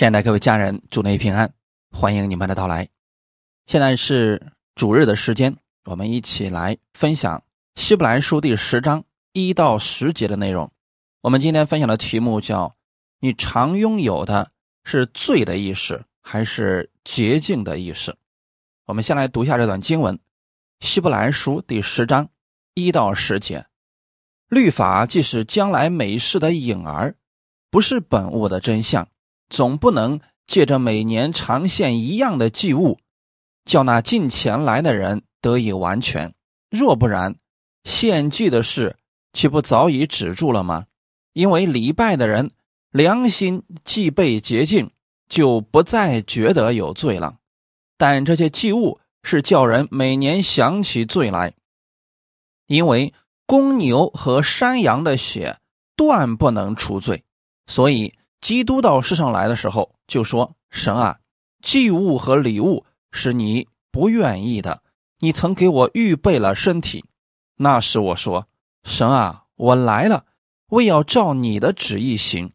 亲爱的各位家人，祝您平安，欢迎你们的到来。现在是主日的时间，我们一起来分享《希伯来书》第十章一到十节的内容。我们今天分享的题目叫“你常拥有的是罪的意识，还是洁净的意识？”我们先来读一下这段经文，《希伯来书》第十章一到十节：“律法既是将来美事的影儿，不是本物的真相。”总不能借着每年常献一样的祭物，叫那进前来的人得以完全。若不然，献祭的事岂不早已止住了吗？因为礼拜的人良心既被洁净，就不再觉得有罪了。但这些祭物是叫人每年想起罪来，因为公牛和山羊的血断不能除罪，所以。基督到世上来的时候，就说：“神啊，祭物和礼物是你不愿意的，你曾给我预备了身体。那时我说：神啊，我来了，为要照你的旨意行。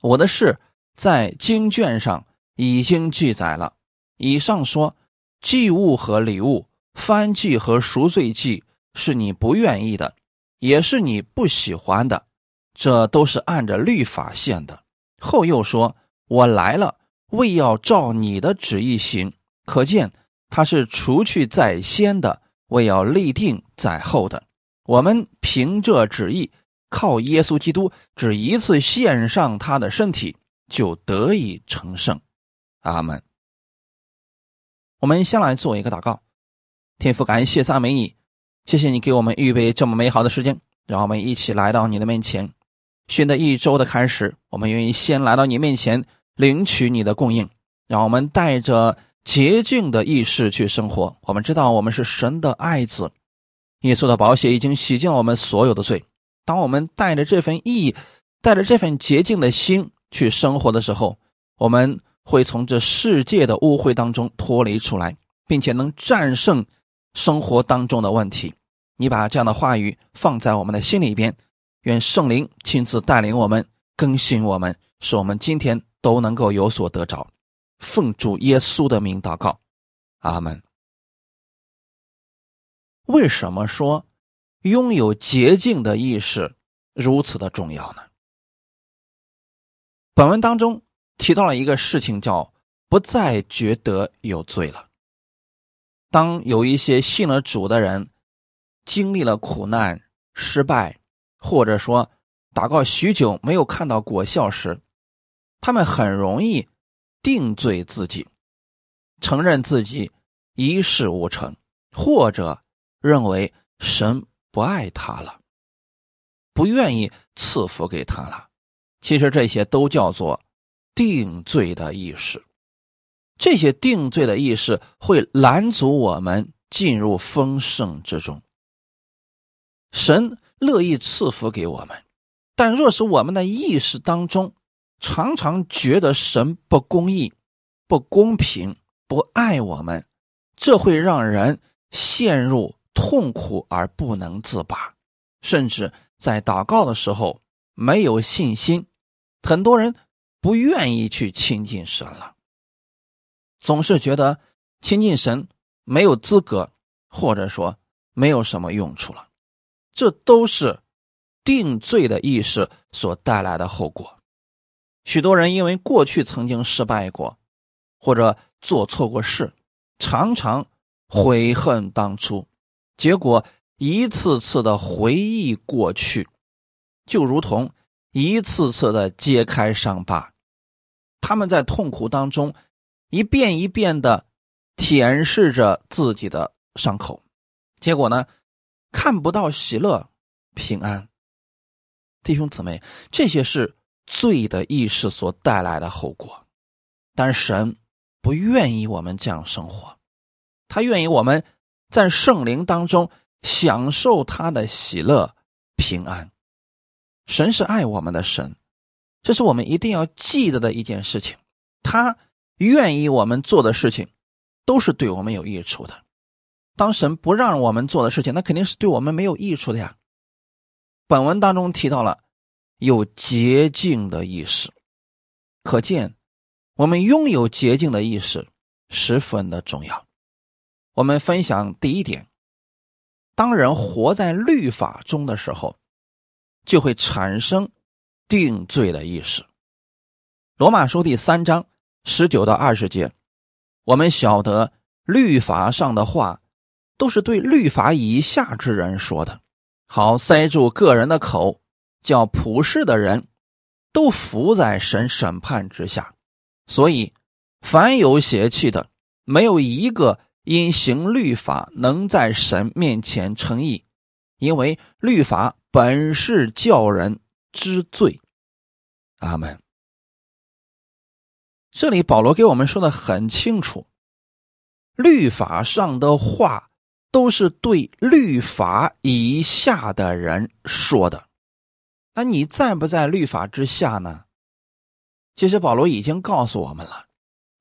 我的事在经卷上已经记载了。以上说，祭物和礼物、翻祭和赎罪祭是你不愿意的，也是你不喜欢的，这都是按着律法献的。”后又说：“我来了，为要照你的旨意行。”可见他是除去在先的，为要立定在后的。我们凭这旨意，靠耶稣基督只一次献上他的身体，就得以成圣。阿门。我们先来做一个祷告，天父，感谢赞美你，谢谢你给我们预备这么美好的时间，让我们一起来到你的面前。新的一周的开始，我们愿意先来到你面前领取你的供应，让我们带着洁净的意识去生活。我们知道我们是神的爱子，耶稣的宝血已经洗净我们所有的罪。当我们带着这份意，带着这份洁净的心去生活的时候，我们会从这世界的污秽当中脱离出来，并且能战胜生活当中的问题。你把这样的话语放在我们的心里边。愿圣灵亲自带领我们，更新我们，使我们今天都能够有所得着。奉主耶稣的名祷告，阿门。为什么说拥有洁净的意识如此的重要呢？本文当中提到了一个事情，叫不再觉得有罪了。当有一些信了主的人经历了苦难、失败。或者说，祷告许久没有看到果效时，他们很容易定罪自己，承认自己一事无成，或者认为神不爱他了，不愿意赐福给他了。其实这些都叫做定罪的意识。这些定罪的意识会拦阻我们进入丰盛之中。神。乐意赐福给我们，但若是我们的意识当中常常觉得神不公义、不公平、不爱我们，这会让人陷入痛苦而不能自拔，甚至在祷告的时候没有信心。很多人不愿意去亲近神了，总是觉得亲近神没有资格，或者说没有什么用处了。这都是定罪的意识所带来的后果。许多人因为过去曾经失败过，或者做错过事，常常悔恨当初，结果一次次的回忆过去，就如同一次次的揭开伤疤。他们在痛苦当中一遍一遍的舔舐着自己的伤口，结果呢？看不到喜乐、平安，弟兄姊妹，这些是罪的意识所带来的后果。但神不愿意我们这样生活，他愿意我们在圣灵当中享受他的喜乐、平安。神是爱我们的神，这是我们一定要记得的一件事情。他愿意我们做的事情，都是对我们有益处的。当神不让我们做的事情，那肯定是对我们没有益处的呀。本文当中提到了有洁净的意识，可见我们拥有洁净的意识十分的重要。我们分享第一点：当人活在律法中的时候，就会产生定罪的意识。罗马书第三章十九到二十节，我们晓得律法上的话都是对律法以下之人说的，好塞住个人的口，叫普世的人都伏在神审判之下。所以，凡有邪气的，没有一个因行律法能在神面前称义，因为律法本是叫人知罪。阿门。这里保罗给我们说的很清楚，律法上的话都是对律法以下的人说的。那你在不在律法之下呢？其实保罗已经告诉我们了，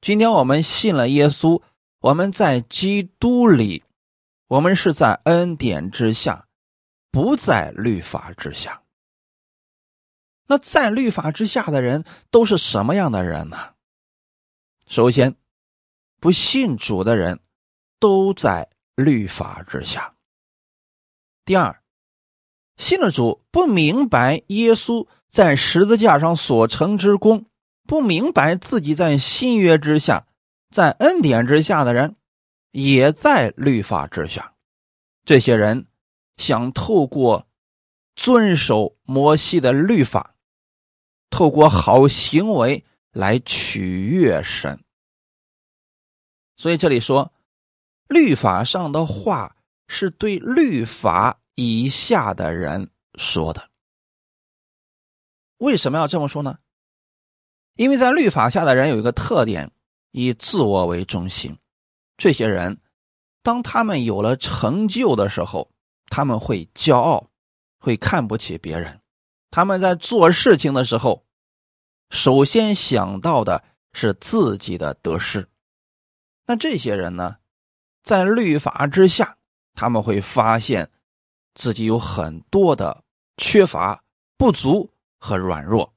今天我们信了耶稣，我们在基督里，我们是在恩典之下，不在律法之下。那在律法之下的人都是什么样的人呢？首先，不信主的人都在律法之下。第二，信了主不明白耶稣在十字架上所成之功。不明白自己在新约之下，在恩典之下的人，也在律法之下。这些人想透过遵守摩西的律法，透过好行为来取悦神。所以这里说，律法上的话是对律法以下的人说的。为什么要这么说呢？因为在律法下的人有一个特点，以自我为中心。这些人，当他们有了成就的时候，他们会骄傲，会看不起别人。他们在做事情的时候，首先想到的是自己的得失。那这些人呢，在律法之下，他们会发现自己有很多的缺乏、不足和软弱。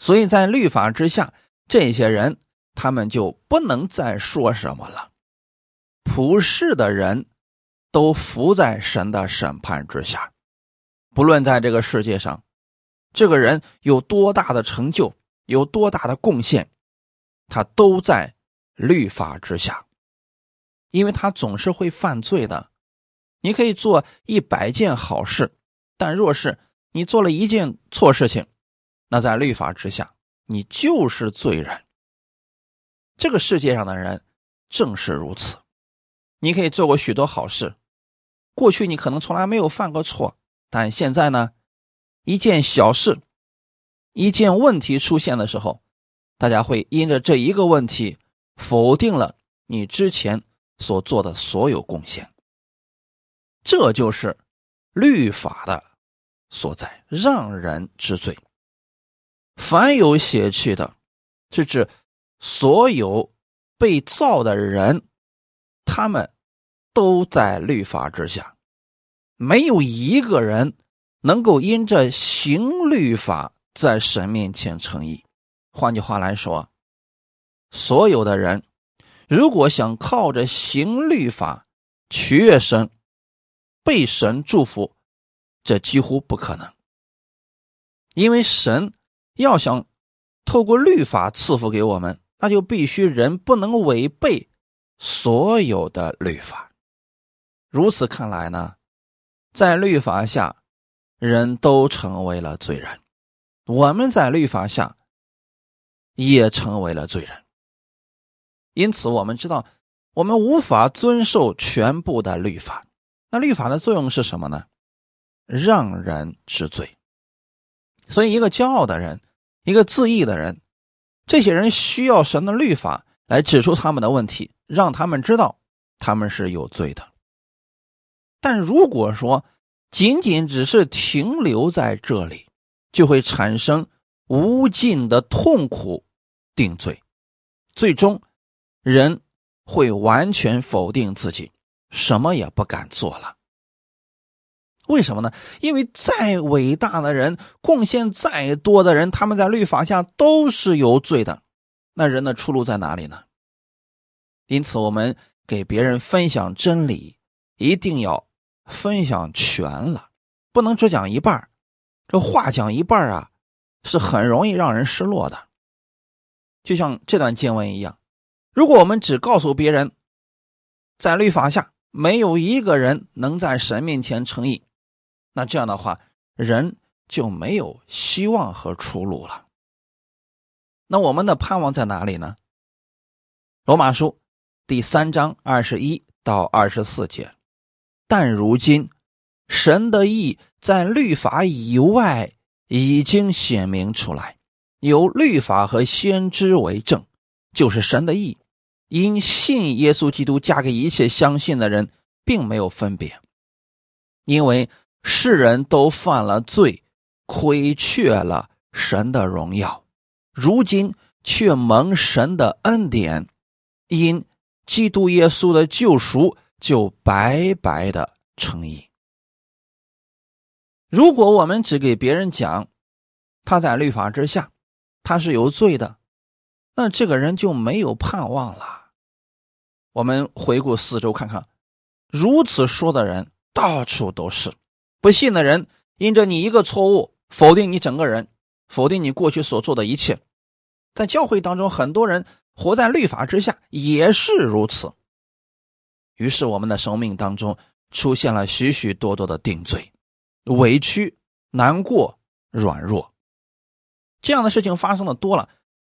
所以在律法之下，这些人他们就不能再说什么了。普世的人都伏在神的审判之下，不论在这个世界上，这个人有多大的成就，有多大的贡献，他都在律法之下，因为他总是会犯罪的。你可以做一百件好事，但若是你做了一件错事情。那在律法之下，你就是罪人。这个世界上的人正是如此。你可以做过许多好事，过去你可能从来没有犯过错，但现在呢，一件小事，一件问题出现的时候，大家会因着这一个问题否定了你之前所做的所有贡献。这就是律法的所在，让人知罪。凡有血气的，是指所有被造的人，他们都在律法之下，没有一个人能够因着行律法在神面前称义。换句话来说，所有的人如果想靠着行律法取悦神、被神祝福，这几乎不可能，因为神。要想透过律法赐福给我们，那就必须人不能违背所有的律法。如此看来呢，在律法下，人都成为了罪人；我们在律法下也成为了罪人。因此，我们知道我们无法遵守全部的律法。那律法的作用是什么呢？让人知罪。所以，一个骄傲的人。一个自义的人，这些人需要神的律法来指出他们的问题，让他们知道他们是有罪的。但如果说仅仅只是停留在这里，就会产生无尽的痛苦定罪，最终人会完全否定自己，什么也不敢做了。为什么呢？因为再伟大的人，贡献再多的人，他们在律法下都是有罪的。那人的出路在哪里呢？因此，我们给别人分享真理，一定要分享全了，不能只讲一半这话讲一半啊，是很容易让人失落的。就像这段经文一样，如果我们只告诉别人，在律法下没有一个人能在神面前称义，那这样的话，人就没有希望和出路了。那我们的盼望在哪里呢？罗马书第三章二十一到二十四节。但如今，神的意在律法以外已经显明出来，有律法和先知为证，就是神的意。因信耶稣基督，嫁给一切相信的人，并没有分别，因为世人都犯了罪，亏缺了神的荣耀。如今却蒙神的恩典，因基督耶稣的救赎，就白白的称义。如果我们只给别人讲他在律法之下，他是有罪的，那这个人就没有盼望了。我们回顾四周看看，如此说的人到处都是。不信的人因着你一个错误，否定你整个人，否定你过去所做的一切。在教会当中，很多人活在律法之下，也是如此。于是，我们的生命当中出现了许许多多的定罪、委屈、难过、软弱，这样的事情发生的多了，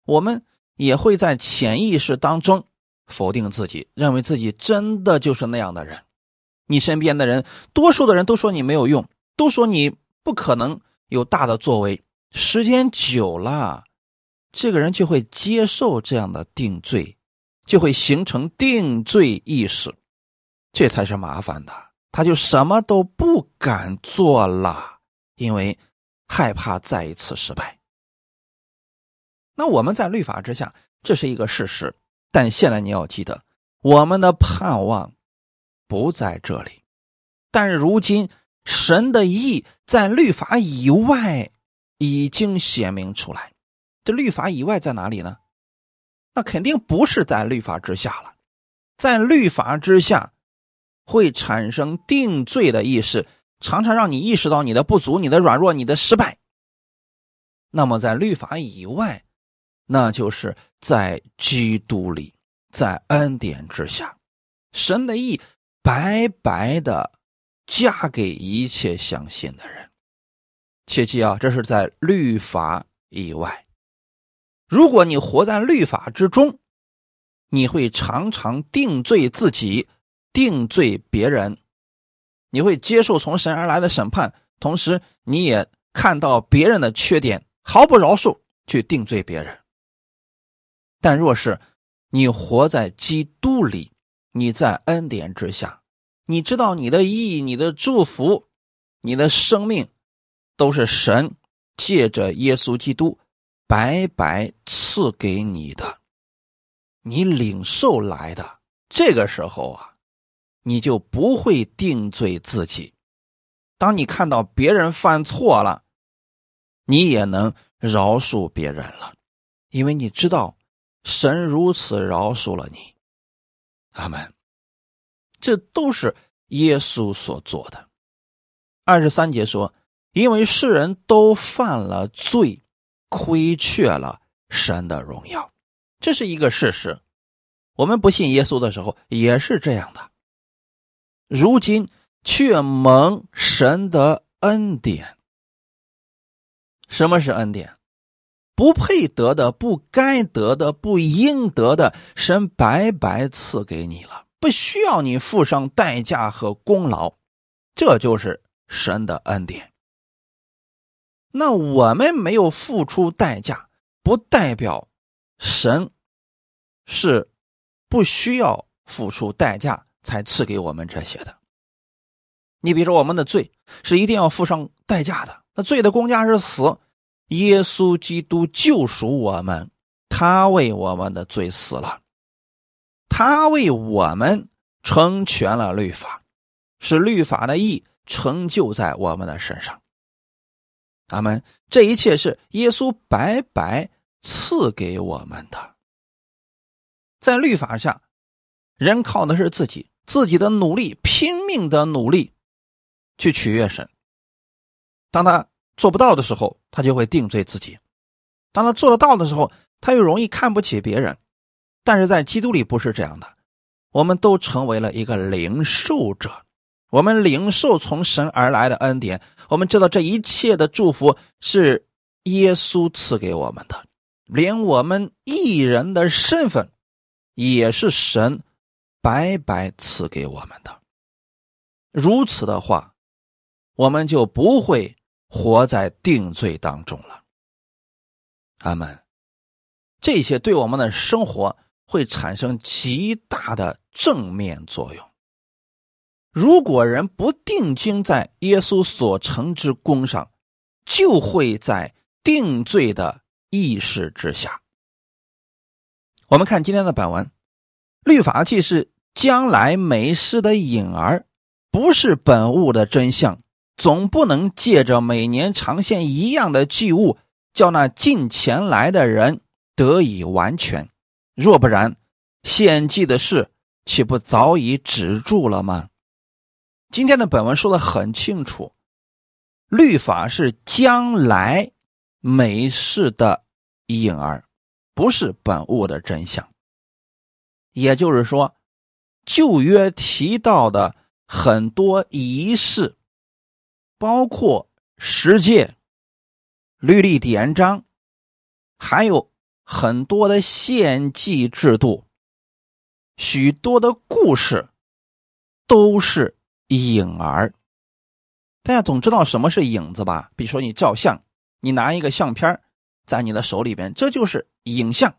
我们也会在潜意识当中否定自己，认为自己真的就是那样的人。你身边的人，多数的人都说你没有用，都说你不可能有大的作为。时间久了。这个人就会接受这样的定罪，就会形成定罪意识，这才是麻烦的。他就什么都不敢做了，因为害怕再一次失败。那我们在律法之下，这是一个事实。但现在你要记得，我们的盼望不在这里。但如今，神的意在律法以外已经显明出来。这律法以外在哪里呢？那肯定不是在律法之下了，在律法之下会产生定罪的意识，常常让你意识到你的不足、你的软弱、你的失败。那么在律法以外，那就是在基督里，在恩典之下，神的意白白的加给一切相信的人。切记啊，这是在律法以外。如果你活在律法之中，你会常常定罪自己，定罪别人，你会接受从神而来的审判，同时你也看到别人的缺点，毫不饶恕去定罪别人。但若是你活在基督里，你在恩典之下，你知道你的意义、你的祝福、你的生命，都是神借着耶稣基督。白白赐给你的，你领受来的，这个时候啊，你就不会定罪自己。当你看到别人犯错了，你也能饶恕别人了，因为你知道神如此饶恕了你。阿门。这都是耶稣所做的。二十三节说：“因为世人都犯了罪。”亏缺了神的荣耀，这是一个事实。我们不信耶稣的时候也是这样的。如今却蒙神的恩典。什么是恩典？不配得的、不该得的、不应得的，神白白赐给你了，不需要你付上代价和功劳，这就是神的恩典。那我们没有付出代价，不代表神是不需要付出代价才赐给我们这些的。你比如说，我们的罪是一定要付上代价的，那罪的公价是死。耶稣基督救赎我们，他为我们的罪死了，他为我们成全了律法，是律法的义成就在我们的身上。阿门这一切是耶稣白白赐给我们的，在律法下，人靠的是自己自己的努力，拼命的努力去取悦神。当他做不到的时候，他就会定罪自己；当他做得到的时候，他又容易看不起别人。但是在基督里不是这样的，我们都成为了一个领受者，我们领受从神而来的恩典。我们知道这一切的祝福是耶稣赐给我们的，连我们艺人的身份也是神白白赐给我们的。如此的话，我们就不会活在定罪当中了。阿门。这些对我们的生活。会产生极大的正面作用。如果人不定睛在耶稣所成之功上，就会在定罪的意识之下。我们看今天的本文，律法既是将来美事的影儿，不是本物的真相，总不能借着每年长现一样的祭物，叫那近前来的人得以完全。若不然，献祭的事岂不早已止住了吗？今天的本文说的很清楚，律法是将来美事的影儿，不是本物的真相。也就是说，旧约提到的很多仪式，包括十诫、律例典章，还有。很多的献祭制度，许多的故事，都是影儿。大家总知道什么是影子吧？比如说你照相，你拿一个相片在你的手里边，这就是影像。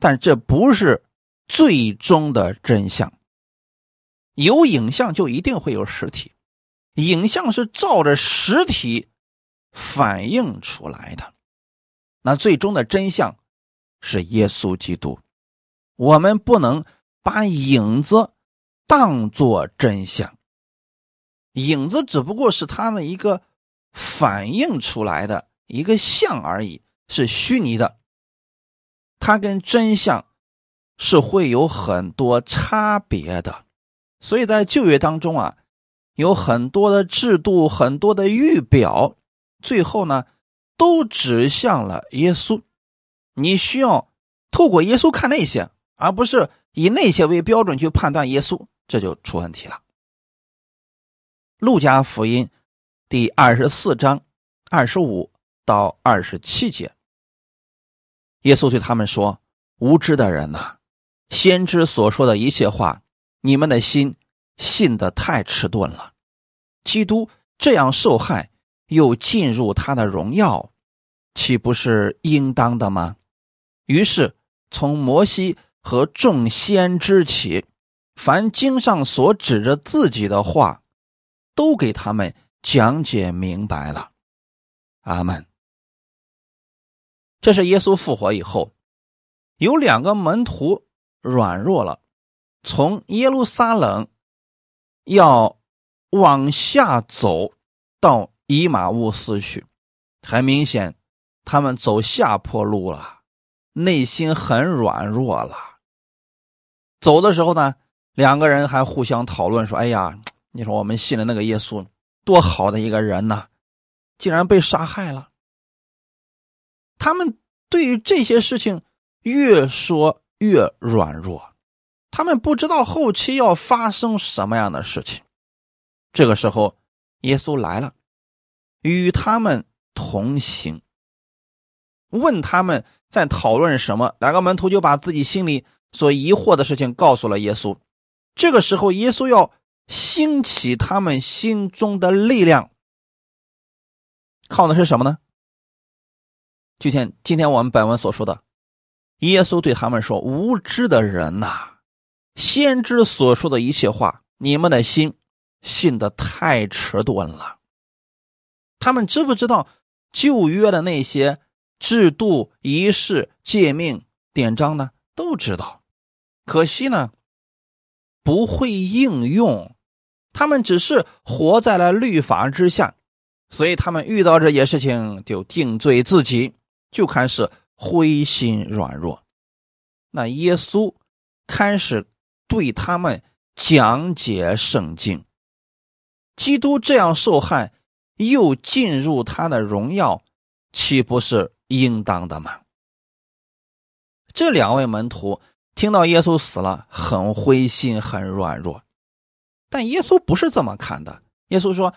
但这不是最终的真相。有影像就一定会有实体，影像是照着实体反映出来的。那最终的真相是耶稣基督，我们不能把影子当作真相。影子只不过是他的一个反映出来的一个像而已，是虚拟的。它跟真相是会有很多差别的。所以在旧约当中啊，有很多的制度，很多的预表，最后呢。都指向了耶稣，你需要透过耶稣看那些，而不是以那些为标准去判断耶稣，这就出问题了。路加福音第二十四章二十五到二十七节，耶稣对他们说：“无知的人呐，先知所说的一切话，你们的心信的太迟钝了。基督这样受害。”又进入他的荣耀，岂不是应当的吗？于是从摩西和众先知起，凡经上所指着自己的话，都给他们讲解明白了。阿门。这是耶稣复活以后，有两个门徒软弱了，从耶路撒冷要往下走到。以马乌斯去，很明显，他们走下坡路了，内心很软弱了。走的时候呢，两个人还互相讨论说：“哎呀，你说我们信的那个耶稣多好的一个人呐，竟然被杀害了。”他们对于这些事情越说越软弱，他们不知道后期要发生什么样的事情。这个时候，耶稣来了。与他们同行，问他们在讨论什么，两个门徒就把自己心里所疑惑的事情告诉了耶稣。这个时候，耶稣要兴起他们心中的力量，靠的是什么呢？就像今天我们本文所说的，耶稣对他们说：“无知的人呐，先知所说的一切话，你们的心信的太迟钝了。”他们知不知道旧约的那些制度、仪式、诫命、典章呢？都知道，可惜呢，不会应用。他们只是活在了律法之下，所以他们遇到这些事情就定罪自己，就开始灰心软弱。那耶稣开始对他们讲解圣经。基督这样受害，又进入他的荣耀，岂不是应当的吗？这两位门徒听到耶稣死了，很灰心，很软弱。但耶稣不是这么看的。耶稣说：“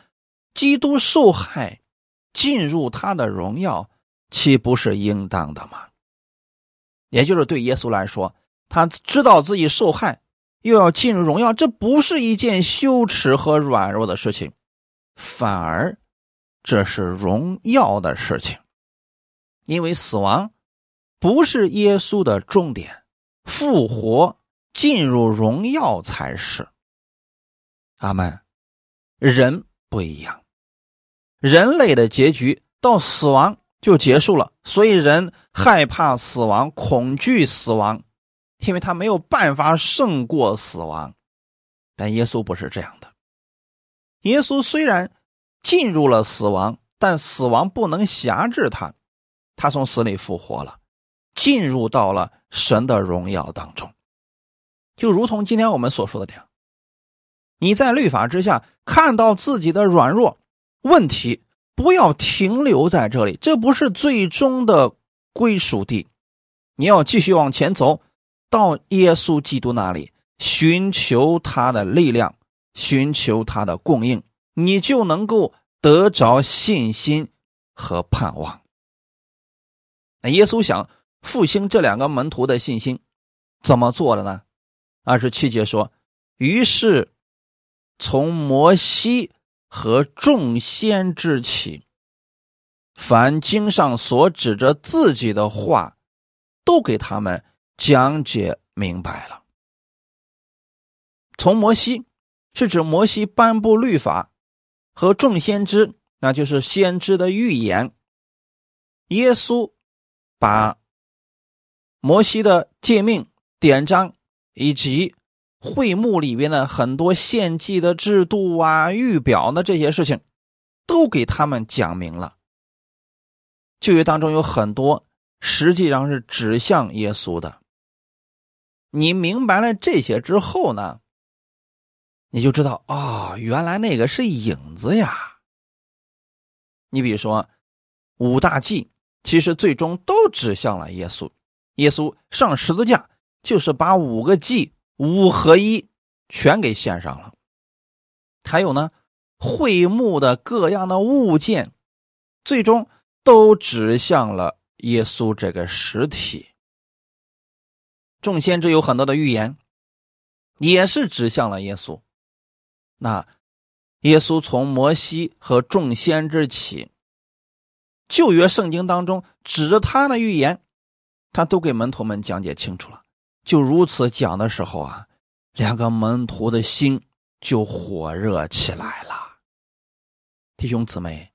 基督受害，进入他的荣耀，岂不是应当的吗？”也就是对耶稣来说，他知道自己受害。又要进入荣耀，这不是一件羞耻和软弱的事情，反而这是荣耀的事情。因为死亡不是耶稣的重点，复活进入荣耀才是。阿门。人不一样，人类的结局到死亡就结束了，所以人害怕死亡，恐惧死亡。因为他没有办法胜过死亡，但耶稣不是这样的。耶稣虽然进入了死亡，但死亡不能辖制他，他从死里复活了，进入到了神的荣耀当中。就如同今天我们所说的这样，你在律法之下看到自己的软弱问题，不要停留在这里，这不是最终的归属地，你要继续往前走。到耶稣基督那里寻求他的力量，寻求他的供应，你就能够得着信心和盼望。那耶稣想复兴这两个门徒的信心，怎么做的呢？二十七节说：“于是从摩西和众先知起，凡经上所指着自己的话，都给他们。”讲解明白了。从摩西是指摩西颁布律法和众先知，那就是先知的预言。耶稣把摩西的诫命、典章以及会幕里边的很多献祭的制度啊、预表的这些事情，都给他们讲明了。旧约当中有很多实际上是指向耶稣的。你明白了这些之后呢，你就知道啊，原来那个是影子呀。你比如说五大祭，其实最终都指向了耶稣。耶稣上十字架就是把五个祭五合一全给献上了。还有呢，会幕的各样的物件，最终都指向了耶稣这个实体。众先知有很多的预言，也是指向了耶稣。那耶稣从摩西和众先知起，旧约圣经当中指着他的预言，他都给门徒们讲解清楚了。就如此讲的时候啊，两个门徒的心就火热起来了。弟兄姊妹，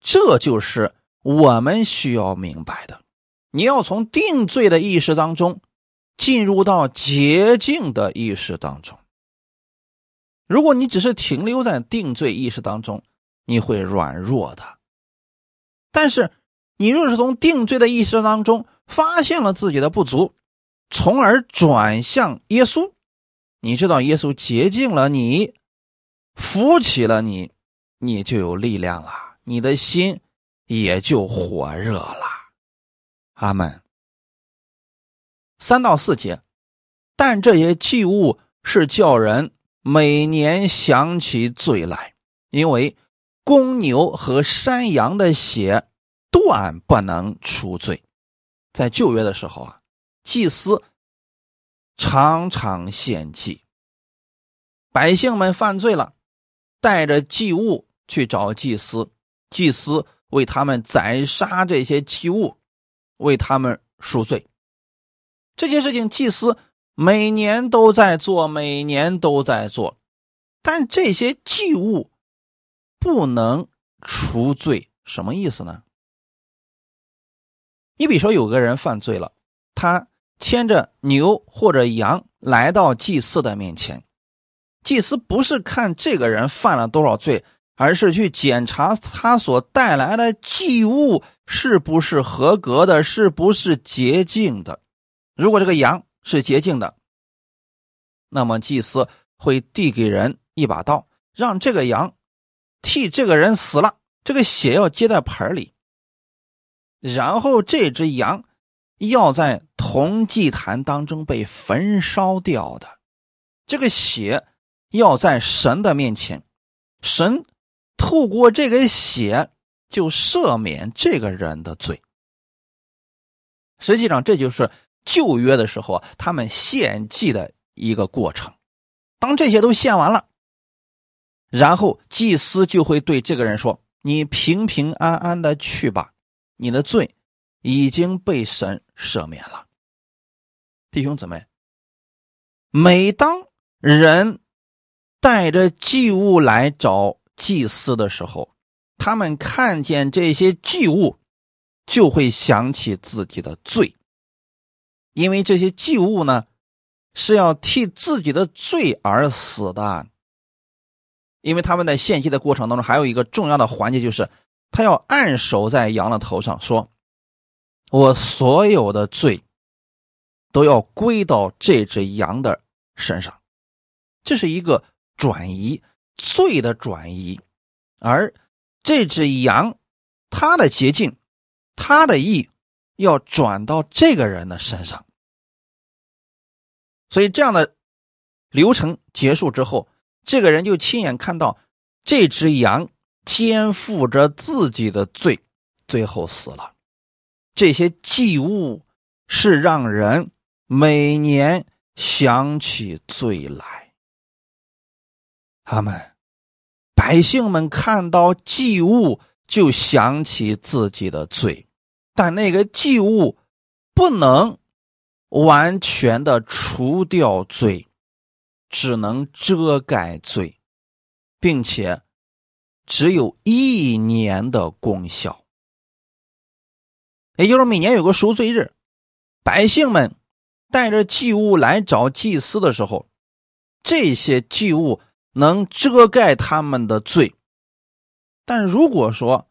这就是我们需要明白的。你要从定罪的意识当中。进入到洁净的意识当中。如果你只是停留在定罪意识当中，你会软弱的。但是，你若是从定罪的意识当中发现了自己的不足，从而转向耶稣，你知道耶稣洁净了你，扶起了你，你就有力量了，你的心也就火热了。阿门。三到四节，但这些祭物是叫人每年想起罪来，因为公牛和山羊的血断不能除罪。在旧约的时候啊，祭司常常献祭，百姓们犯罪了，带着祭物去找祭司，祭司为他们宰杀这些祭物，为他们赎罪。这些事情，祭司每年都在做，每年都在做，但这些祭物不能除罪，什么意思呢？你比如说，有个人犯罪了，他牵着牛或者羊来到祭司的面前，祭司不是看这个人犯了多少罪，而是去检查他所带来的祭物是不是合格的，是不是洁净的。如果这个羊是洁净的，那么祭司会递给人一把刀，让这个羊替这个人死了，这个血要接在盆里，然后这只羊要在铜祭坛当中被焚烧掉的，这个血要在神的面前，神透过这个血就赦免这个人的罪。实际上，这就是旧约的时候啊他们献祭的一个过程。当这些都献完了，然后祭司就会对这个人说：“你平平安安的去吧，你的罪已经被神赦免了。”弟兄姊妹，每当人带着祭物来找祭司的时候，他们看见这些祭物。就会想起自己的罪，因为这些祭物呢是要替自己的罪而死的。因为他们在献祭的过程当中，还有一个重要的环节，就是他要按手在羊的头上，说：“我所有的罪都要归到这只羊的身上。”这是一个转移罪的转移，而这只羊它的捷径。它的意要转到这个人的身上，所以这样的流程结束之后，这个人就亲眼看到这只羊肩负着自己的罪，最后死了。这些祭物是让人每年想起罪来。他们百姓们看到祭物，就想起自己的罪。但那个祭物不能完全的除掉罪，只能遮盖罪，并且只有一年的功效。也就是每年有个赎罪日，百姓们带着祭物来找祭司的时候，这些祭物能遮盖他们的罪。但如果说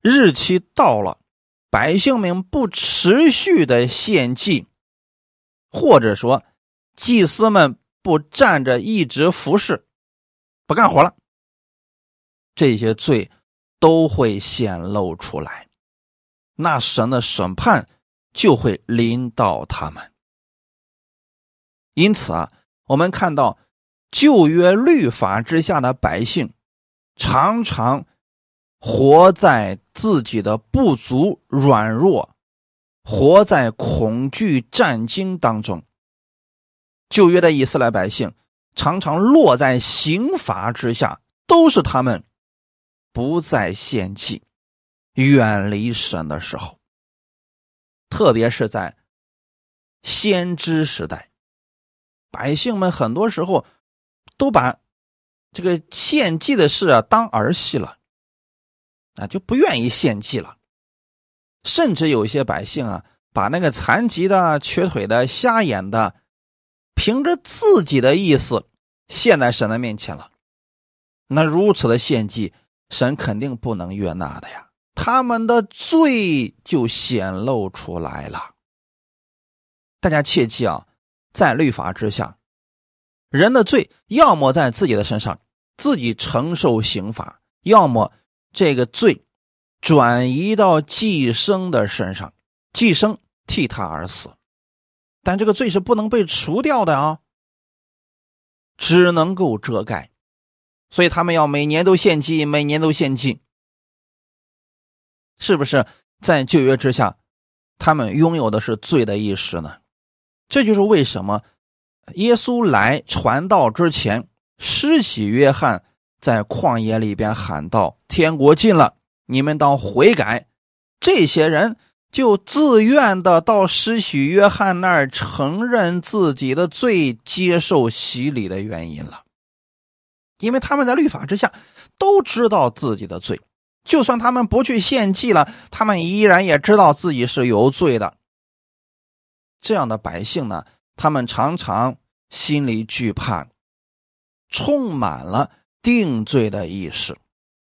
日期到了，百姓们不持续的献祭，或者说祭司们不站着一直服侍，不干活了，这些罪都会显露出来，那神的审判就会临到他们。因此啊，我们看到旧约律法之下的百姓，常常。活在自己的不足、软弱，活在恐惧、战惊当中。旧约的以色列百姓常常落在刑罚之下，都是他们不再献祭、远离神的时候。特别是在先知时代，百姓们很多时候都把这个献祭的事啊当儿戏了。啊，就不愿意献祭了，甚至有一些百姓啊，把那个残疾的、瘸腿的、瞎眼的，凭着自己的意思献在神的面前了。那如此的献祭，神肯定不能悦纳的呀，他们的罪就显露出来了。大家切记啊，在律法之下，人的罪要么在自己的身上自己承受刑罚，要么。这个罪转移到寄生的身上，寄生替他而死，但这个罪是不能被除掉的啊，只能够遮盖，所以他们要每年都献祭，每年都献祭，是不是？在旧约之下，他们拥有的是罪的意识呢？这就是为什么耶稣来传道之前，施洗约翰。在旷野里边喊道：“天国近了，你们当悔改。”这些人就自愿的到施洗约翰那儿承认自己的罪，接受洗礼的原因了。因为他们在律法之下都知道自己的罪，就算他们不去献祭了，他们依然也知道自己是有罪的。这样的百姓呢，他们常常心里惧怕，充满了。定罪的意识，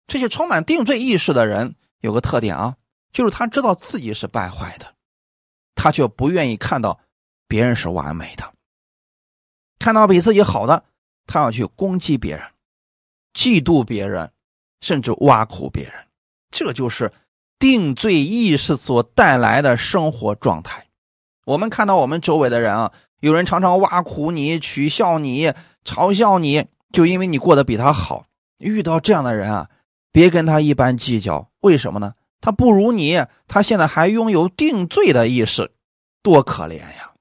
这些充满定罪意识的人有个特点啊，就是他知道自己是败坏的，他却不愿意看到别人是完美的，看到比自己好的，他要去攻击别人，嫉妒别人，甚至挖苦别人。这就是定罪意识所带来的生活状态。我们看到我们周围的人啊，有人常常挖苦你、取笑你、嘲笑你，就因为你过得比他好。遇到这样的人啊，别跟他一般计较。为什么呢？他不如你，他现在还拥有定罪的意识，多可怜呀！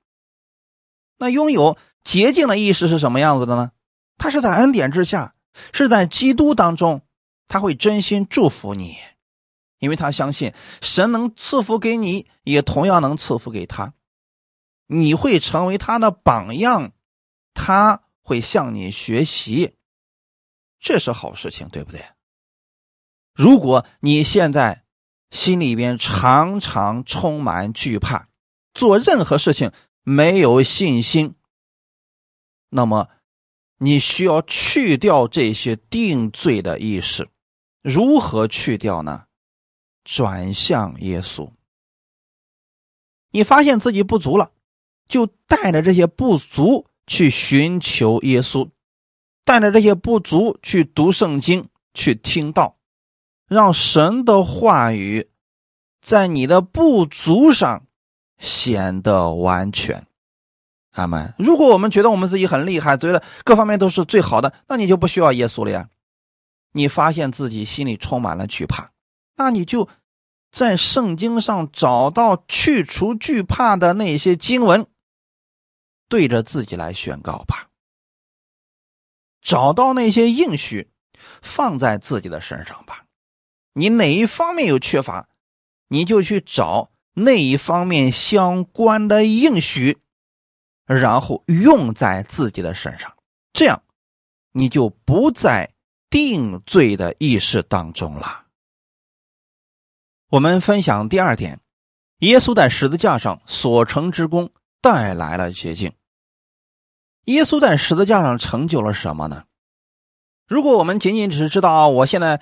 那拥有洁净的意识是什么样子的呢？他是在恩典之下，是在基督当中，他会真心祝福你，因为他相信神能赐福给你，也同样能赐福给他。你会成为他的榜样，他会向你学习，这是好事情，对不对？如果你现在心里边常常充满惧怕，做任何事情没有信心，那么你需要去掉这些定罪的意识。如何去掉呢？转向耶稣。你发现自己不足了。就带着这些不足去寻求耶稣，带着这些不足去读圣经、去听道，让神的话语在你的不足上显得完全。阿门。如果我们觉得我们自己很厉害，觉得各方面都是最好的，那你就不需要耶稣了呀。你发现自己心里充满了惧怕，那你就在圣经上找到去除惧怕的那些经文。对着自己来宣告吧，找到那些应许，放在自己的身上吧。你哪一方面有缺乏，你就去找那一方面相关的应许，然后用在自己的身上。这样，你就不在定罪的意识当中了。我们分享第二点，耶稣在十字架上所成之功。带来了捷径。耶稣在十字架上成就了什么呢？如果我们仅仅只是知道，我现在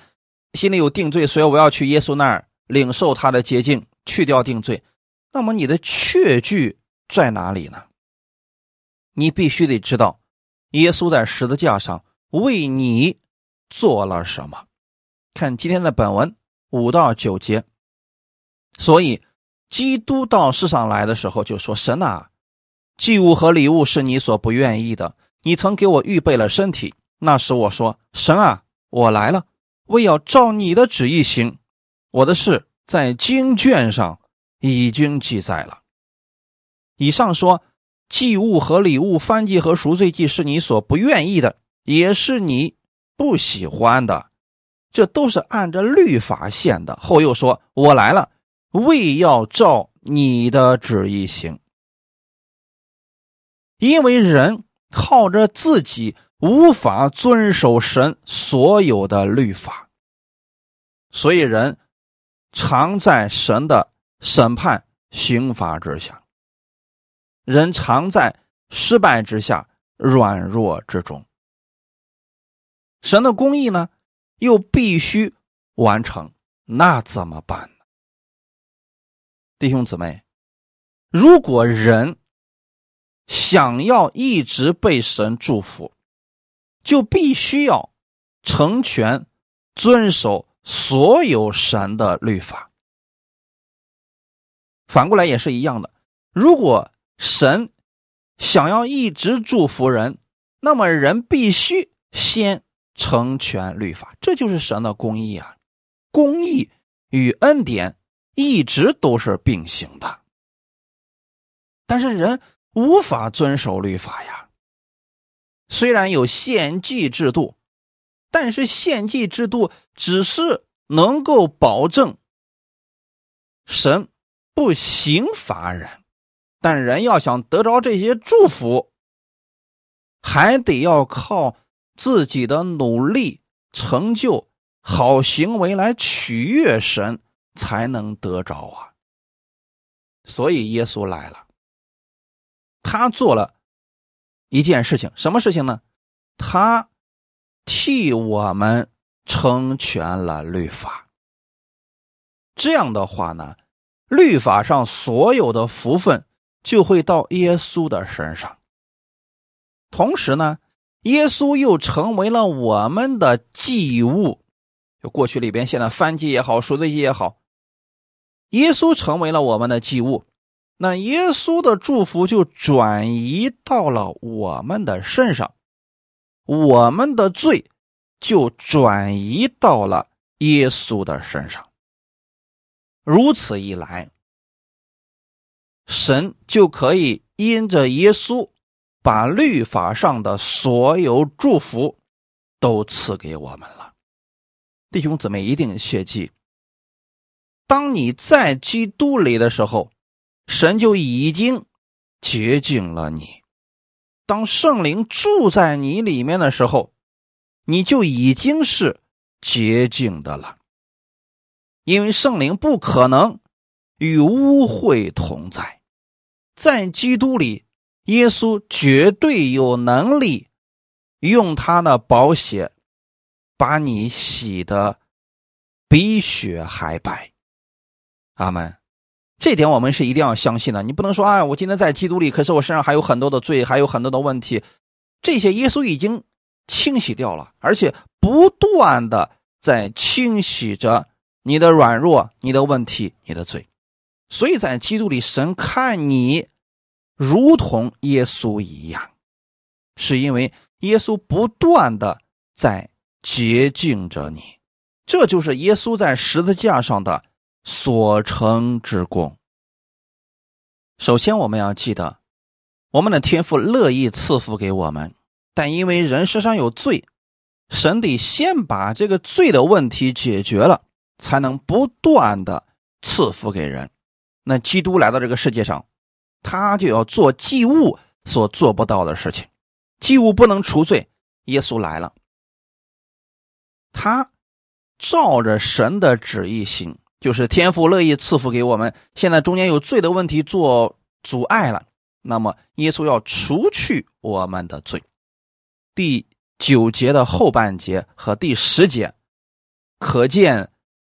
心里有定罪，所以我要去耶稣那儿领受他的捷径，去掉定罪，那么你的确据在哪里呢？你必须得知道，耶稣在十字架上为你做了什么。看今天的本文五到九节，所以基督到世上来的时候就说：“神啊。”祭物和礼物是你所不愿意的。你曾给我预备了身体，那时我说：“神啊，我来了，为要照你的旨意行。”我的事在经卷上已经记载了。以上说，祭物和礼物、翻祭和赎罪祭是你所不愿意的，也是你不喜欢的，这都是按着律法献的。后又说：“我来了，为要照你的旨意行。”因为人靠着自己无法遵守神所有的律法，所以人常在神的审判刑罚之下，人常在失败之下、软弱之中。神的公义呢，又必须完成，那怎么办呢？弟兄姊妹，如果人，想要一直被神祝福，就必须要成全、遵守所有神的律法。反过来也是一样的。如果神想要一直祝福人，那么人必须先成全律法。这就是神的公义啊！公义与恩典一直都是并行的。但是人。无法遵守律法呀。虽然有献祭制度，但是献祭制度只是能够保证神不刑罚人，但人要想得着这些祝福，还得要靠自己的努力、成就、好行为来取悦神，才能得着啊。所以耶稣来了。他做了一件事情，什么事情呢？他替我们成全了律法。这样的话呢，律法上所有的福分就会到耶稣的身上。同时呢，耶稣又成为了我们的祭物。就过去里边，现在翻祭也好，赎罪祭也好，耶稣成为了我们的祭物。那耶稣的祝福就转移到了我们的身上，我们的罪就转移到了耶稣的身上。如此一来，神就可以因着耶稣，把律法上的所有祝福都赐给我们了。弟兄姊妹一定切记：当你在基督里的时候。神就已经洁净了你。当圣灵住在你里面的时候，你就已经是洁净的了。因为圣灵不可能与污秽同在，在基督里，耶稣绝对有能力用他的宝血把你洗的比雪还白。阿门。这点我们是一定要相信的。你不能说啊，我今天在基督里，可是我身上还有很多的罪，还有很多的问题。这些耶稣已经清洗掉了，而且不断的在清洗着你的软弱、你的问题、你的罪。所以在基督里，神看你如同耶稣一样，是因为耶稣不断的在洁净着你。这就是耶稣在十字架上的。所成之功。首先，我们要记得，我们的天父乐意赐福给我们，但因为人身上有罪，神得先把这个罪的问题解决了，才能不断的赐福给人。那基督来到这个世界上，他就要做祭物所做不到的事情，祭物不能除罪，耶稣来了，他照着神的旨意行。就是天父乐意赐福给我们，现在中间有罪的问题做阻碍了，那么耶稣要除去我们的罪。第九节的后半节和第十节，可见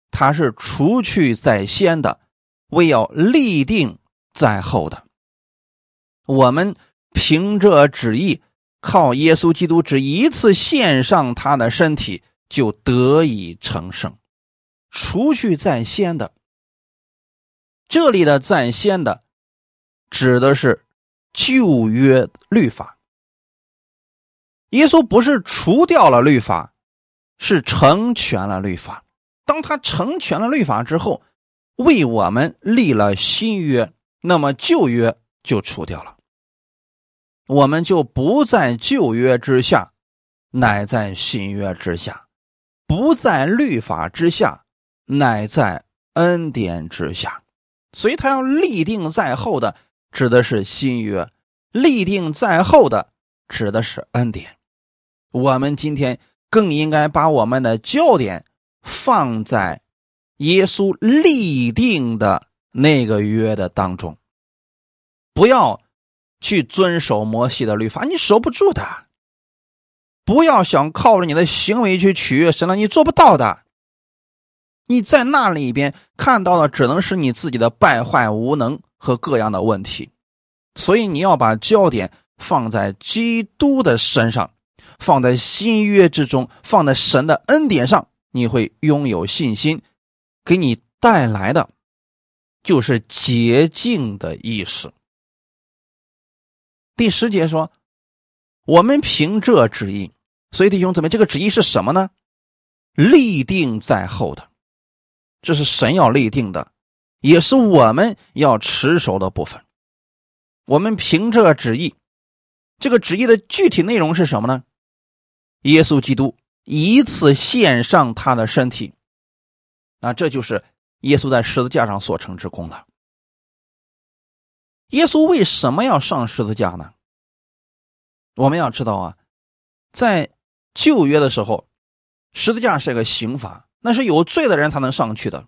他是除去在先的，为要立定在后的。我们凭着旨意，靠耶稣基督只一次献上他的身体，就得以成圣。除去在先的，这里的在先的，指的是旧约律法。耶稣不是除掉了律法，是成全了律法。当他成全了律法之后，为我们立了新约，那么旧约就除掉了，我们就不在旧约之下，乃在新约之下，不在律法之下。乃在恩典之下，所以他要立定在后的，指的是新约；立定在后的，指的是恩典。我们今天更应该把我们的焦点放在耶稣立定的那个约的当中，不要去遵守摩西的律法，你守不住的；不要想靠着你的行为去取悦神了，你做不到的。你在那里边看到的只能是你自己的败坏、无能和各样的问题，所以你要把焦点放在基督的身上，放在新约之中，放在神的恩典上，你会拥有信心，给你带来的就是洁净的意识。第十节说，我们凭这旨意，所以弟兄姊妹，这个旨意是什么呢？立定在后的。这是神要立定的，也是我们要持守的部分。我们凭这旨意，这个旨意的具体内容是什么呢？耶稣基督一次献上他的身体，啊，这就是耶稣在十字架上所成之功了。耶稣为什么要上十字架呢？我们要知道啊，在旧约的时候，十字架是一个刑罚。那是有罪的人才能上去的，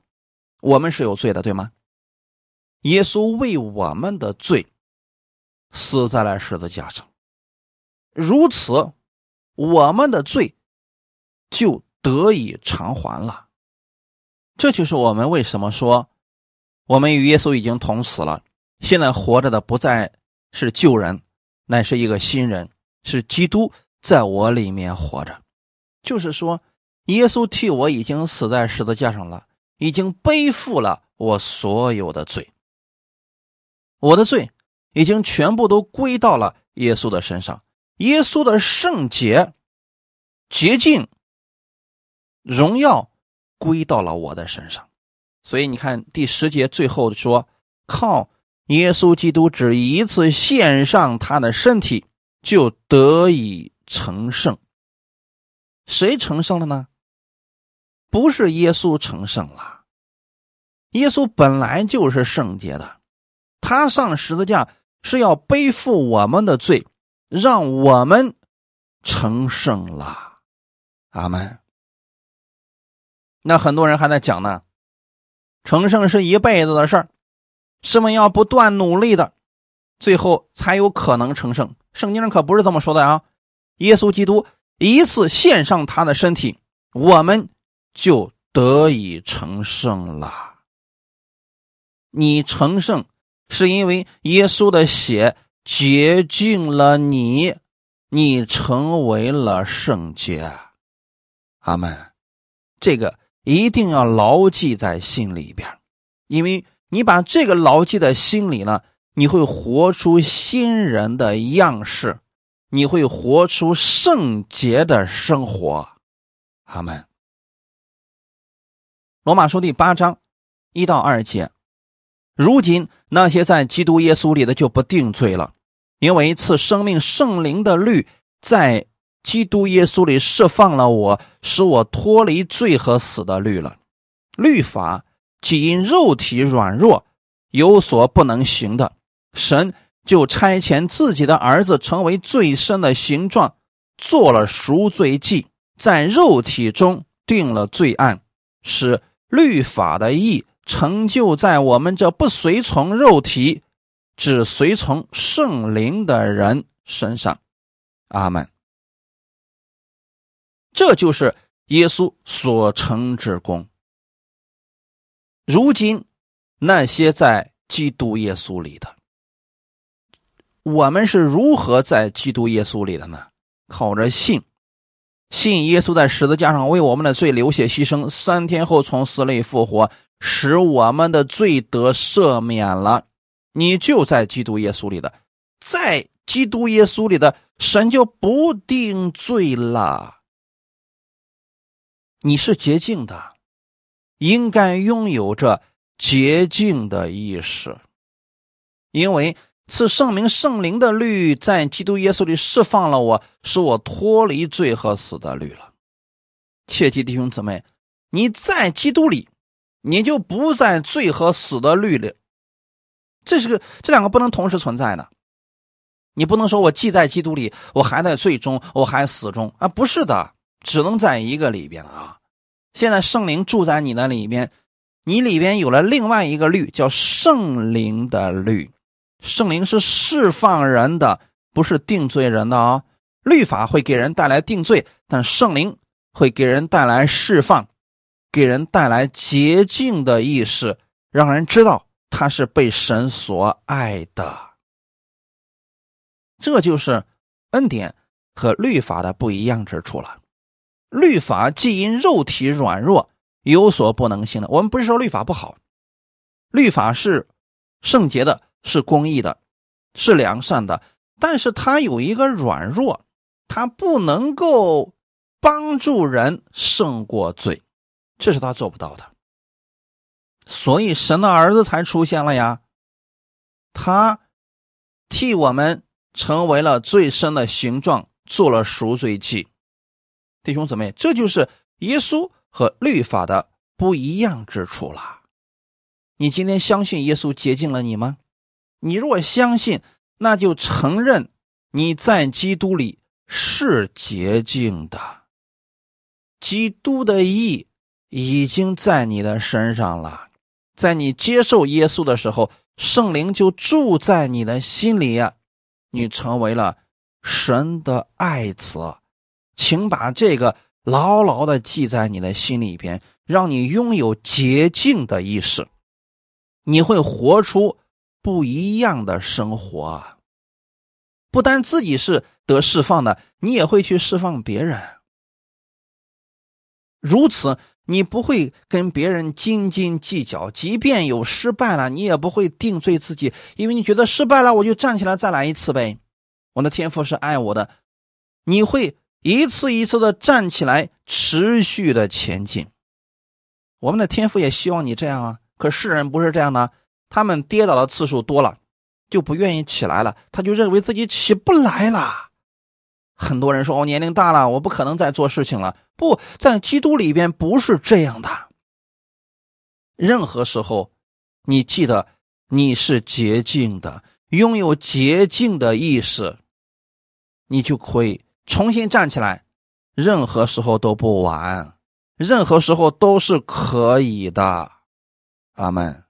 我们是有罪的，对吗？耶稣为我们的罪死在了十字架上，如此，我们的罪就得以偿还了。这就是我们为什么说，我们与耶稣已经同死了，现在活着的不再是旧人，乃是一个新人，是基督在我里面活着。就是说，耶稣替我已经死在十字架上了，已经背负了我所有的罪。我的罪已经全部都归到了耶稣的身上，耶稣的圣洁、洁净、荣耀归到了我的身上。所以你看第十节最后说：“靠耶稣基督只一次献上他的身体，就得以成圣。”谁成圣了呢？不是耶稣成圣了，耶稣本来就是圣洁的。他上十字架是要背负我们的罪，让我们成圣了。阿门。那很多人还在讲呢，成圣是一辈子的事儿，是们要不断努力的，最后才有可能成圣。圣经上可不是这么说的啊！耶稣基督一次献上他的身体，我们就得以成圣了。你成圣。是因为耶稣的血洁净了你，你成为了圣洁。阿门。这个一定要牢记在心里边，因为你把这个牢记在心里呢，你会活出新人的样式，你会活出圣洁的生活。阿门。罗马书第八章一到二节。如今那些在基督耶稣里的就不定罪了，因为赐生命圣灵的律在基督耶稣里释放了我，使我脱离罪和死的律了。律法既因肉体软弱有所不能行的，神就差遣自己的儿子成为最深的形状，做了赎罪祭，在肉体中定了罪案，使律法的义。成就在我们这不随从肉体，只随从圣灵的人身上，阿门。这就是耶稣所成之功。如今那些在基督耶稣里的，我们是如何在基督耶稣里的呢？靠着信，信耶稣在十字架上为我们的罪流血牺牲，三天后从死里复活。使我们的罪得赦免了，你就在基督耶稣里的，在基督耶稣里的神就不定罪了。你是洁净的，应该拥有着洁净的意识，因为赐圣明圣灵的律在基督耶稣里释放了我，使我脱离罪和死的律了。切记弟兄姊妹，你在基督里。你就不在罪和死的律里，这是个这两个不能同时存在的。你不能说我既在基督里，我还在罪中，我还死中啊？不是的，只能在一个里边啊。现在圣灵住在你的里边，你里边有了另外一个律，叫圣灵的律。圣灵是释放人的，不是定罪人的啊。律法会给人带来定罪，但圣灵会给人带来释放。给人带来洁净的意识，让人知道他是被神所爱的。这就是恩典和律法的不一样之处了。律法既因肉体软弱有所不能行的，我们不是说律法不好，律法是圣洁的，是公义的，是良善的，但是他有一个软弱，他不能够帮助人胜过罪。这是他做不到的，所以神的儿子才出现了呀。他替我们成为了最深的形状，做了赎罪祭。弟兄姊妹，这就是耶稣和律法的不一样之处了。你今天相信耶稣洁净了你吗？你若相信，那就承认你在基督里是洁净的，基督的义。已经在你的身上了，在你接受耶稣的时候，圣灵就住在你的心里呀，你成为了神的爱子，请把这个牢牢的记在你的心里边，让你拥有洁净的意识，你会活出不一样的生活。不单自己是得释放的，你也会去释放别人。如此，你不会跟别人斤斤计较，即便有失败了，你也不会定罪自己，因为你觉得失败了，我就站起来再来一次呗。我的天赋是爱我的，你会一次一次的站起来，持续的前进。我们的天赋也希望你这样啊，可世人不是这样的，他们跌倒的次数多了，就不愿意起来了，他就认为自己起不来了。很多人说：“我年龄大了，我不可能再做事情了。”不在基督里边不是这样的。任何时候，你记得你是洁净的，拥有洁净的意识，你就可以重新站起来。任何时候都不晚，任何时候都是可以的。阿门。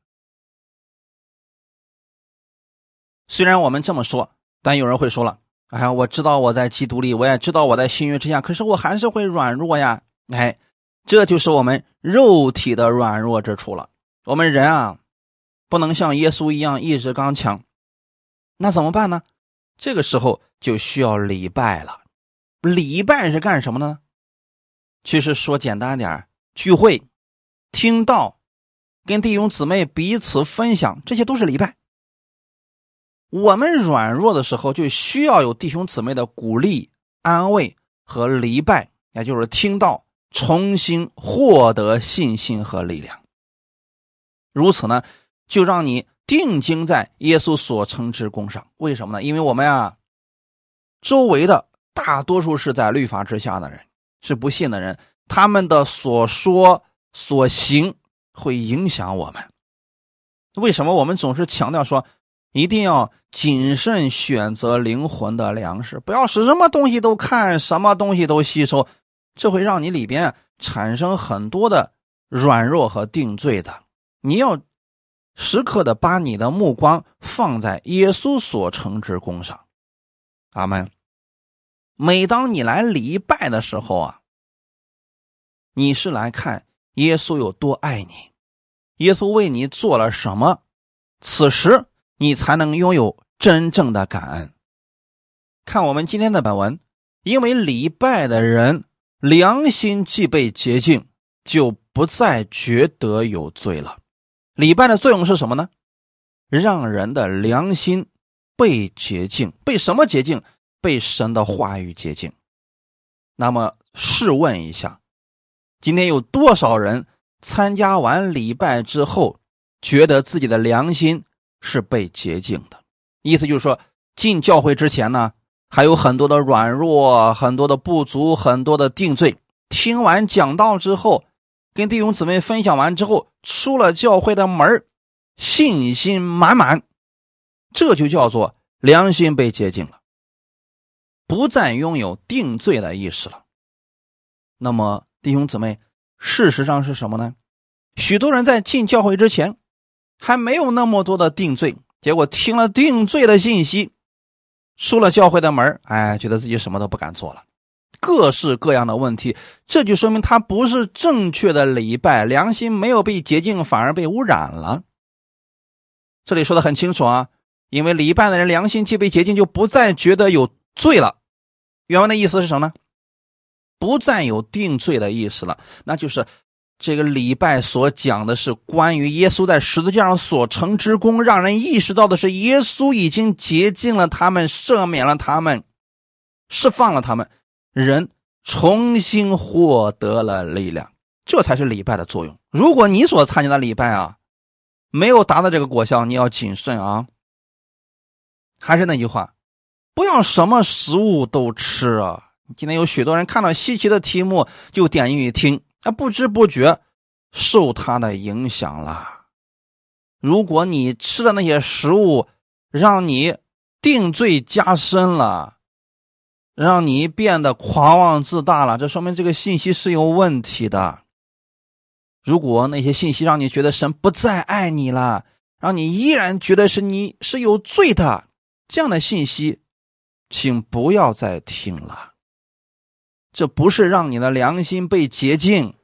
虽然我们这么说，但有人会说了。哎呀，我知道我在基督里，我也知道我在新约之下，可是我还是会软弱呀。哎，这就是我们肉体的软弱之处了。我们人啊，不能像耶稣一样意志刚强，那怎么办呢？这个时候就需要礼拜了。礼拜是干什么呢？其实说简单点聚会、听道、跟弟兄姊妹彼此分享，这些都是礼拜。我们软弱的时候，就需要有弟兄姊妹的鼓励、安慰和礼拜，也就是听到重新获得信心和力量。如此呢，就让你定睛在耶稣所成之功上。为什么呢？因为我们啊，周围的大多数是在律法之下的人，是不信的人，他们的所说所行会影响我们。为什么我们总是强调说？一定要谨慎选择灵魂的粮食，不要使什么东西都看，什么东西都吸收，这会让你里边产生很多的软弱和定罪的。你要时刻的把你的目光放在耶稣所成之功上。阿门。每当你来礼拜的时候啊，你是来看耶稣有多爱你，耶稣为你做了什么，此时。你才能拥有真正的感恩。看我们今天的本文，因为礼拜的人良心既被洁净，就不再觉得有罪了。礼拜的作用是什么呢？让人的良心被洁净，被什么洁净？被神的话语洁净。那么试问一下，今天有多少人参加完礼拜之后，觉得自己的良心？是被洁净的，意思就是说，进教会之前呢，还有很多的软弱，很多的不足，很多的定罪。听完讲道之后，跟弟兄姊妹分享完之后，出了教会的门信心满满，这就叫做良心被洁净了，不再拥有定罪的意识了。那么，弟兄姊妹，事实上是什么呢？许多人在进教会之前。还没有那么多的定罪，结果听了定罪的信息，出了教会的门哎，觉得自己什么都不敢做了，各式各样的问题，这就说明他不是正确的礼拜，良心没有被洁净，反而被污染了。这里说的很清楚啊，因为礼拜的人良心既被洁净，就不再觉得有罪了。原文的意思是什么呢？不再有定罪的意思了，那就是。这个礼拜所讲的是关于耶稣在十字架上所成之功，让人意识到的是耶稣已经洁净了他们，赦免了他们，释放了他们，人重新获得了力量，这才是礼拜的作用。如果你所参加的礼拜啊，没有达到这个果效，你要谨慎啊。还是那句话，不要什么食物都吃啊。今天有许多人看到稀奇的题目就点进去听。啊，不知不觉受他的影响了。如果你吃的那些食物让你定罪加深了，让你变得狂妄自大了，这说明这个信息是有问题的。如果那些信息让你觉得神不再爱你了，让你依然觉得是你是有罪的，这样的信息，请不要再听了。这不是让你的良心被洁净，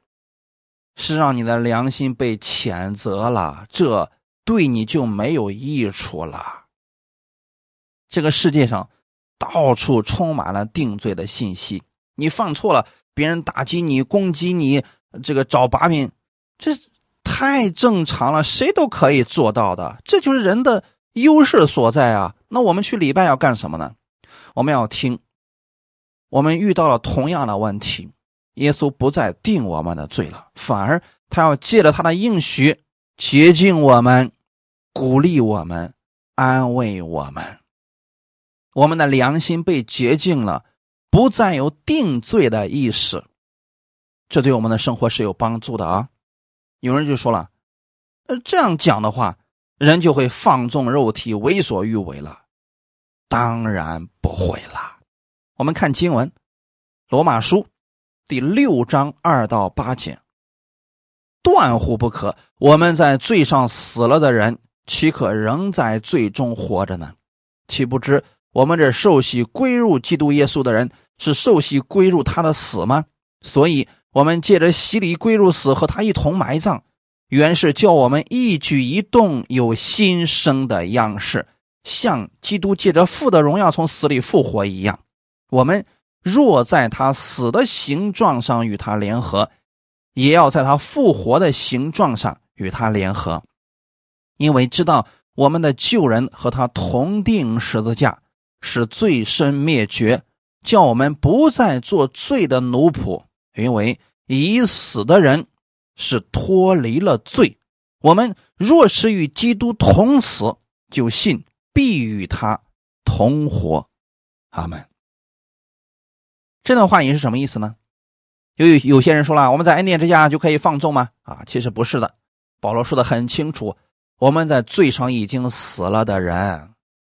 是让你的良心被谴责了。这对你就没有益处了。这个世界上到处充满了定罪的信息，你犯错了，别人打击你、攻击你，这个找把柄，这太正常了，谁都可以做到的，这就是人的优势所在啊。那我们去礼拜要干什么呢？我们要听。我们遇到了同样的问题，耶稣不再定我们的罪了，反而他要借着他的应许洁净我们，鼓励我们，安慰我们。我们的良心被洁净了，不再有定罪的意识，这对我们的生活是有帮助的啊！有人就说了，那这样讲的话，人就会放纵肉体，为所欲为了。当然不会了。我们看经文，《罗马书》第六章二到八节，断乎不可。我们在罪上死了的人，岂可仍在罪中活着呢？岂不知我们这受洗归入基督耶稣的人，是受洗归入他的死吗？所以，我们借着洗礼归入死，和他一同埋葬，原是叫我们一举一动有新生的样式，像基督借着父的荣耀从死里复活一样。我们若在他死的形状上与他联合，也要在他复活的形状上与他联合，因为知道我们的旧人和他同定十字架，使罪身灭绝，叫我们不再做罪的奴仆。因为已死的人是脱离了罪。我们若是与基督同死，就信必与他同活。阿门。这段话也是什么意思呢？有有些人说了，我们在恩典之下就可以放纵吗？啊，其实不是的。保罗说的很清楚，我们在罪上已经死了的人，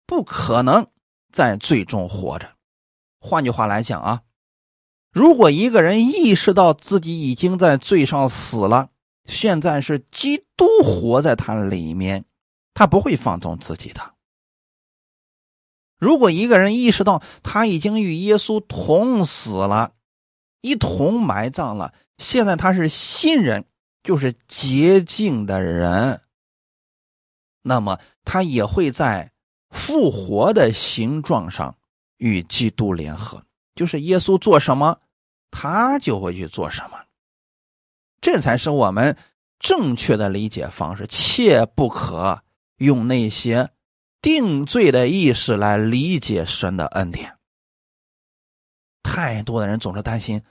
不可能在罪中活着。换句话来讲啊，如果一个人意识到自己已经在罪上死了，现在是基督活在他里面，他不会放纵自己的。如果一个人意识到他已经与耶稣同死了，一同埋葬了，现在他是新人，就是洁净的人，那么他也会在复活的形状上与基督联合，就是耶稣做什么，他就会去做什么。这才是我们正确的理解方式，切不可用那些。定罪的意识来理解神的恩典。太多的人总是担心，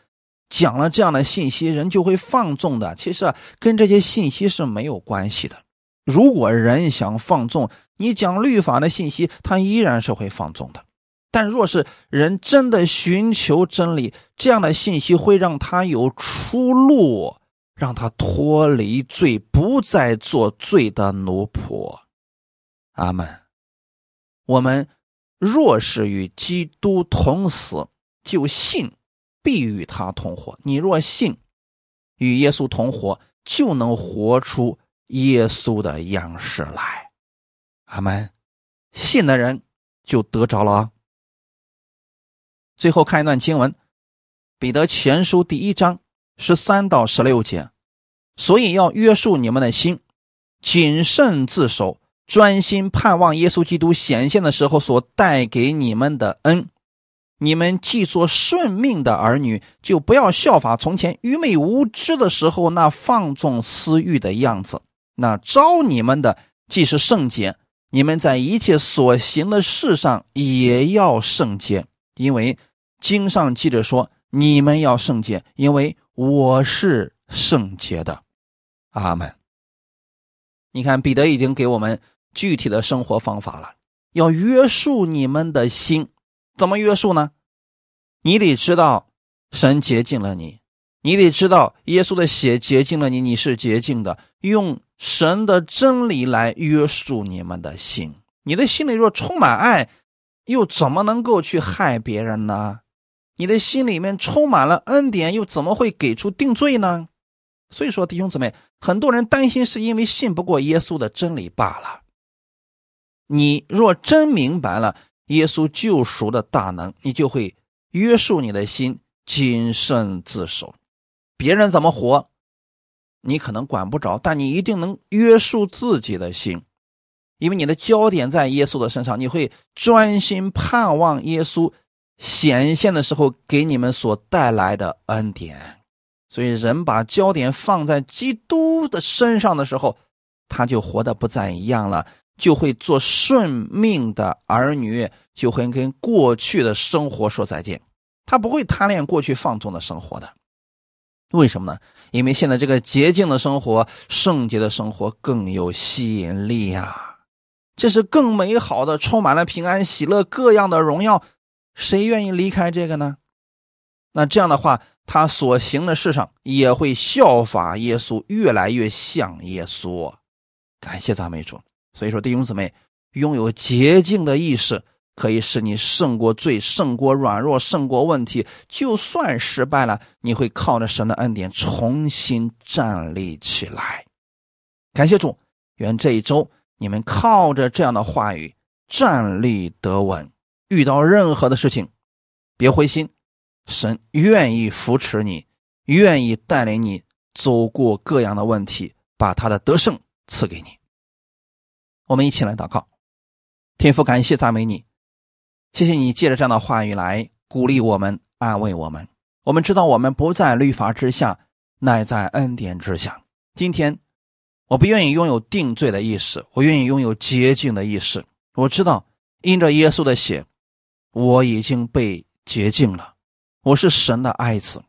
讲了这样的信息，人就会放纵的。其实啊跟这些信息是没有关系的。如果人想放纵，你讲律法的信息，他依然是会放纵的。但若是人真的寻求真理，这样的信息会让他有出路，让他脱离罪，不再做罪的奴仆。阿门。我们若是与基督同死，就信必与他同活。你若信与耶稣同活，就能活出耶稣的样式来。阿门。信的人就得着了。最后看一段经文，《彼得前书》第一章十三到十六节。所以要约束你们的心，谨慎自守。专心盼望耶稣基督显现的时候所带给你们的恩，你们既做顺命的儿女，就不要效法从前愚昧无知的时候那放纵私欲的样子。那招你们的既是圣洁，你们在一切所行的事上也要圣洁，因为经上记着说：“你们要圣洁，因为我是圣洁的。”阿门。你看，彼得已经给我们。具体的生活方法了，要约束你们的心，怎么约束呢？你得知道神洁净了你，你得知道耶稣的血洁净了你，你是洁净的。用神的真理来约束你们的心。你的心里若充满爱，又怎么能够去害别人呢？你的心里面充满了恩典，又怎么会给出定罪呢？所以说，弟兄姊妹，很多人担心是因为信不过耶稣的真理罢了。你若真明白了耶稣救赎的大能，你就会约束你的心，谨慎自守。别人怎么活，你可能管不着，但你一定能约束自己的心。因为你的焦点在耶稣的身上，你会专心盼望耶稣显现的时候给你们所带来的恩典。所以，人把焦点放在基督的身上的时候，他就活得不再一样了，就会做顺命的儿女，就会跟过去的生活说再见。他不会贪恋过去放纵的生活的。为什么呢？因为现在这个洁净的生活、圣洁的生活更有吸引力呀，这是更美好的，充满了平安、喜乐、各样的荣耀。谁愿意离开这个呢？那这样的话，他所行的事上也会效法耶稣，越来越像耶稣。感谢赞美主。所以说，弟兄姊妹，拥有洁净的意识。可以使你胜过罪，胜过软弱，胜过问题。就算失败了，你会靠着神的恩典重新站立起来。感谢主，愿这一周你们靠着这样的话语站立得稳。遇到任何的事情，别灰心，神愿意扶持你，愿意带领你走过各样的问题，把他的得胜赐给你。我们一起来祷告，天父，感谢赞美你。谢谢你借着这样的话语来鼓励我们、安慰我们。我们知道我们不在律法之下，乃在恩典之下。今天，我不愿意拥有定罪的意识，我愿意拥有洁净的意识。我知道，因着耶稣的血，我已经被洁净了。我是神的爱子。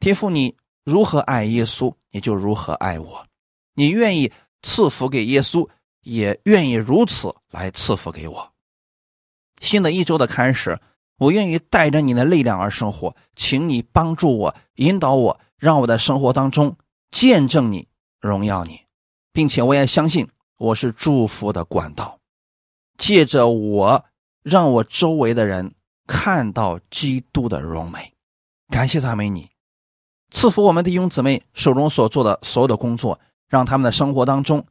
天父，你如何爱耶稣，你就如何爱我。你愿意赐福给耶稣，也愿意如此来赐福给我。新的一周的开始，我愿意带着你的力量而生活，请你帮助我、引导我，让我的生活当中见证你、荣耀你，并且我也相信我是祝福的管道，借着我，让我周围的人看到基督的荣美。感谢赞美你，赐福我们弟兄姊妹手中所做的所有的工作，让他们的生活当中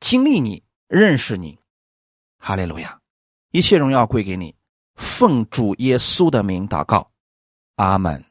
经历你、认识你。哈利路亚。一切荣耀归给你，奉主耶稣的名祷告，阿门。